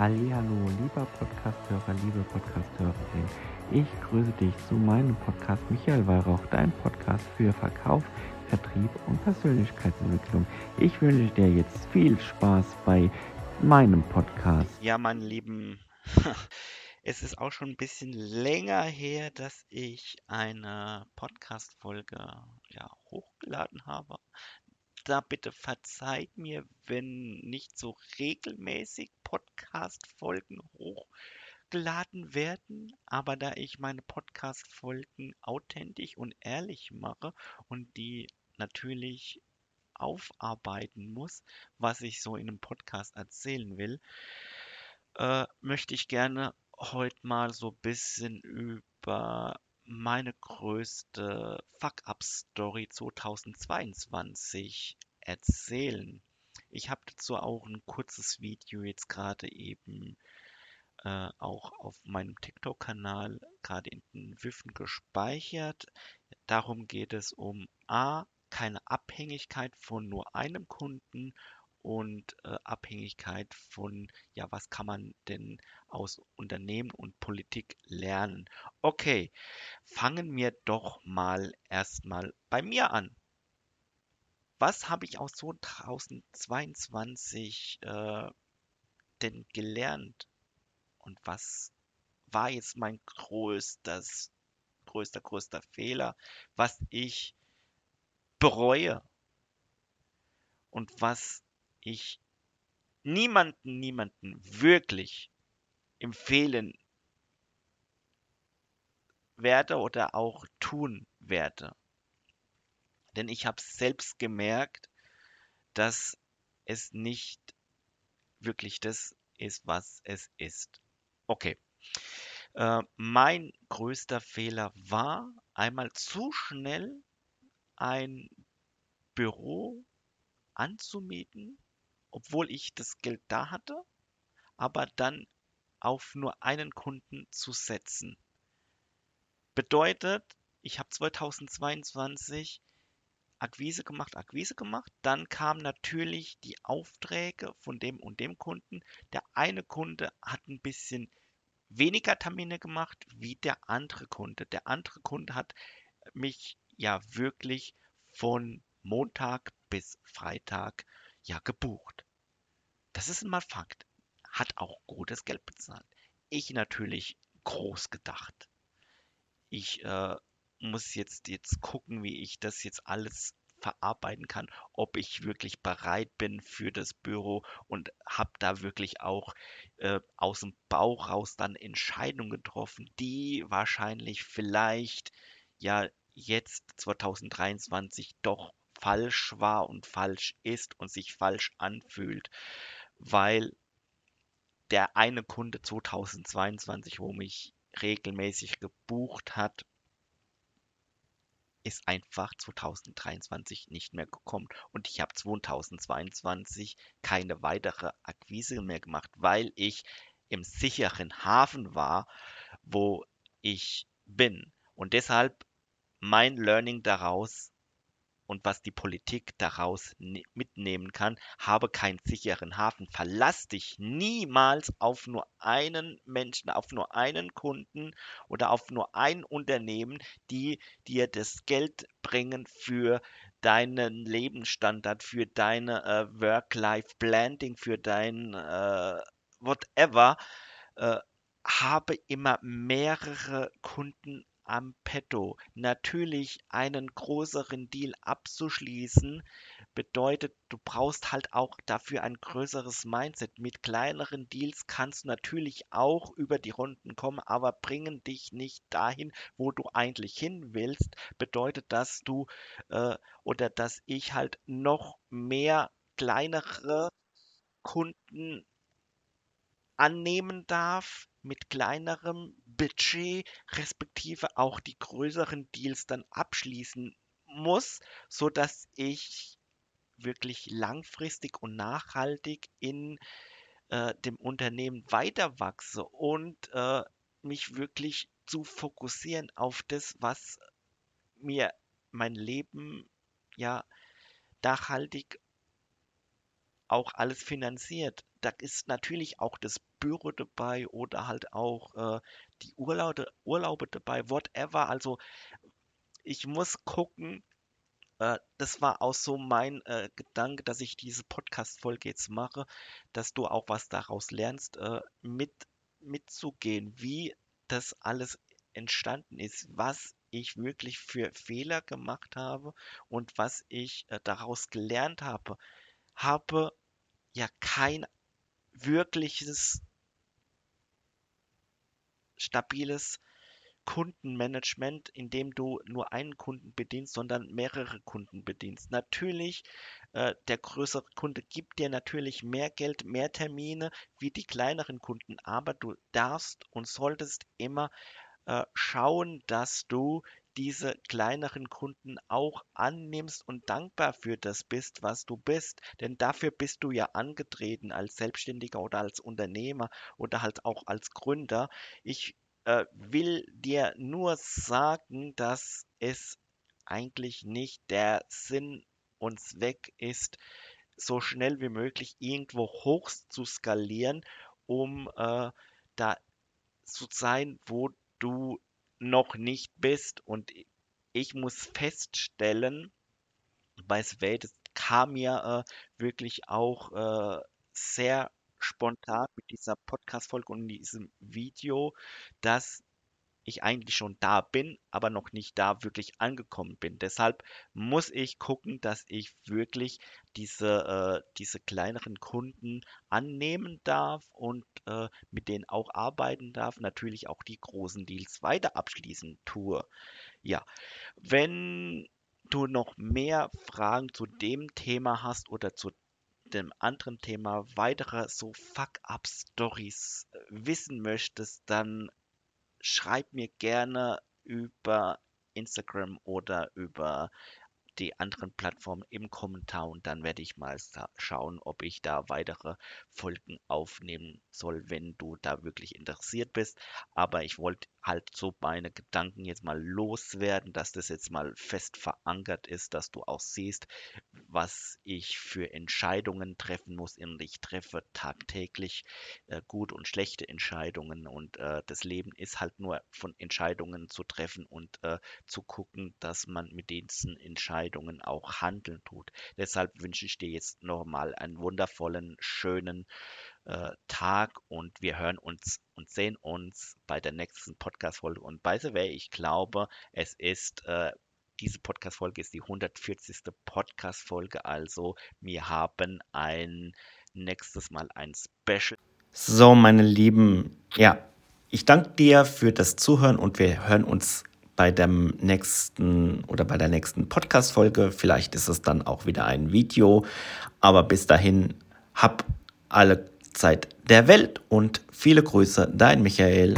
Hallihallo, lieber Podcasthörer, liebe Podcasthörerin. Ich grüße dich zu meinem Podcast Michael Weihrauch, dein Podcast für Verkauf, Vertrieb und Persönlichkeitsentwicklung. Ich wünsche dir jetzt viel Spaß bei meinem Podcast. Ja, meine Lieben, es ist auch schon ein bisschen länger her, dass ich eine Podcast-Folge ja, hochgeladen habe da bitte verzeiht mir, wenn nicht so regelmäßig Podcast-Folgen hochgeladen werden. Aber da ich meine Podcast-Folgen authentisch und ehrlich mache und die natürlich aufarbeiten muss, was ich so in einem Podcast erzählen will, äh, möchte ich gerne heute mal so ein bisschen über meine größte Fuck-Up-Story 2022 erzählen. Ich habe dazu auch ein kurzes Video jetzt gerade eben äh, auch auf meinem TikTok-Kanal gerade in den Wiffen gespeichert. Darum geht es um A, keine Abhängigkeit von nur einem Kunden und äh, Abhängigkeit von, ja, was kann man denn aus Unternehmen und Politik lernen? Okay, fangen wir doch mal erstmal bei mir an. Was habe ich aus 2022 äh, denn gelernt? Und was war jetzt mein größtes, größter, größter Fehler, was ich bereue? Und was ich niemanden, niemanden wirklich empfehlen werde oder auch tun werde. Denn ich habe selbst gemerkt, dass es nicht wirklich das ist, was es ist. Okay. Äh, mein größter Fehler war, einmal zu schnell ein Büro anzumieten, obwohl ich das Geld da hatte, aber dann auf nur einen Kunden zu setzen. Bedeutet, ich habe 2022 Akquise gemacht, Akquise gemacht. Dann kamen natürlich die Aufträge von dem und dem Kunden. Der eine Kunde hat ein bisschen weniger Termine gemacht wie der andere Kunde. Der andere Kunde hat mich ja wirklich von Montag bis Freitag ja gebucht. Das ist mal Fakt. Hat auch gutes Geld bezahlt. Ich natürlich groß gedacht. Ich äh, muss jetzt, jetzt gucken, wie ich das jetzt alles verarbeiten kann, ob ich wirklich bereit bin für das Büro und habe da wirklich auch äh, aus dem Bauch raus dann Entscheidungen getroffen, die wahrscheinlich vielleicht ja jetzt 2023 doch falsch war und falsch ist und sich falsch anfühlt, weil der eine Kunde 2022, wo mich regelmäßig gebucht hat, ist einfach 2023 nicht mehr gekommen. Und ich habe 2022 keine weitere Akquise mehr gemacht, weil ich im sicheren Hafen war, wo ich bin. Und deshalb mein Learning daraus, und was die Politik daraus mitnehmen kann. Habe keinen sicheren Hafen. Verlass dich niemals auf nur einen Menschen, auf nur einen Kunden oder auf nur ein Unternehmen, die dir das Geld bringen für deinen Lebensstandard, für deine äh, Work-Life-Blending, für dein äh, whatever. Äh, habe immer mehrere Kunden am Petto. Natürlich einen größeren Deal abzuschließen, bedeutet, du brauchst halt auch dafür ein größeres Mindset. Mit kleineren Deals kannst du natürlich auch über die Runden kommen, aber bringen dich nicht dahin, wo du eigentlich hin willst. Bedeutet, dass du äh, oder dass ich halt noch mehr kleinere Kunden annehmen darf mit kleinerem Budget, respektive auch die größeren Deals dann abschließen muss, so dass ich wirklich langfristig und nachhaltig in äh, dem Unternehmen weiter wachse und äh, mich wirklich zu fokussieren auf das, was mir mein Leben ja nachhaltig auch alles finanziert. Da ist natürlich auch das Büro dabei oder halt auch äh, die Urlaube, Urlaube dabei, whatever. Also ich muss gucken, äh, das war auch so mein äh, Gedanke, dass ich diese Podcast-Folge jetzt mache, dass du auch was daraus lernst, äh, mit, mitzugehen, wie das alles entstanden ist, was ich wirklich für Fehler gemacht habe und was ich äh, daraus gelernt habe. Habe ja kein wirkliches stabiles Kundenmanagement, in dem du nur einen Kunden bedienst, sondern mehrere Kunden bedienst. Natürlich, äh, der größere Kunde gibt dir natürlich mehr Geld, mehr Termine wie die kleineren Kunden, aber du darfst und solltest immer äh, schauen, dass du diese kleineren Kunden auch annimmst und dankbar für das bist, was du bist. Denn dafür bist du ja angetreten als Selbstständiger oder als Unternehmer oder halt auch als Gründer. Ich äh, will dir nur sagen, dass es eigentlich nicht der Sinn und Zweck ist, so schnell wie möglich irgendwo hoch zu skalieren, um äh, da zu sein, wo du noch nicht bist. Und ich muss feststellen, bei das kam mir äh, wirklich auch äh, sehr spontan mit dieser Podcast-Folge und diesem Video, dass ich eigentlich schon da bin, aber noch nicht da wirklich angekommen bin. Deshalb muss ich gucken, dass ich wirklich diese, äh, diese kleineren Kunden annehmen darf und äh, mit denen auch arbeiten darf. Natürlich auch die großen Deals weiter abschließen tue. Ja, wenn du noch mehr Fragen zu dem Thema hast oder zu dem anderen Thema weitere so Fuck-Up-Stories äh, wissen möchtest, dann schreib mir gerne über Instagram oder über die anderen Plattformen im Kommentar und dann werde ich mal schauen, ob ich da weitere Folgen aufnehmen soll, wenn du da wirklich interessiert bist. Aber ich wollte halt so meine Gedanken jetzt mal loswerden, dass das jetzt mal fest verankert ist, dass du auch siehst, was ich für Entscheidungen treffen muss. Und ich treffe tagtäglich äh, gut und schlechte Entscheidungen und äh, das Leben ist halt nur von Entscheidungen zu treffen und äh, zu gucken, dass man mit diesen Entscheidungen auch handeln tut. Deshalb wünsche ich dir jetzt nochmal einen wundervollen, schönen äh, Tag und wir hören uns und sehen uns bei der nächsten Podcast-Folge. Und by the way, ich glaube, es ist, äh, diese Podcast-Folge ist die 140. Podcast-Folge, also wir haben ein nächstes Mal ein Special. So, meine Lieben, ja, ich danke dir für das Zuhören und wir hören uns bei dem nächsten oder bei der nächsten Podcast-Folge. Vielleicht ist es dann auch wieder ein Video, aber bis dahin, hab alle Zeit der Welt und viele Grüße, dein Michael.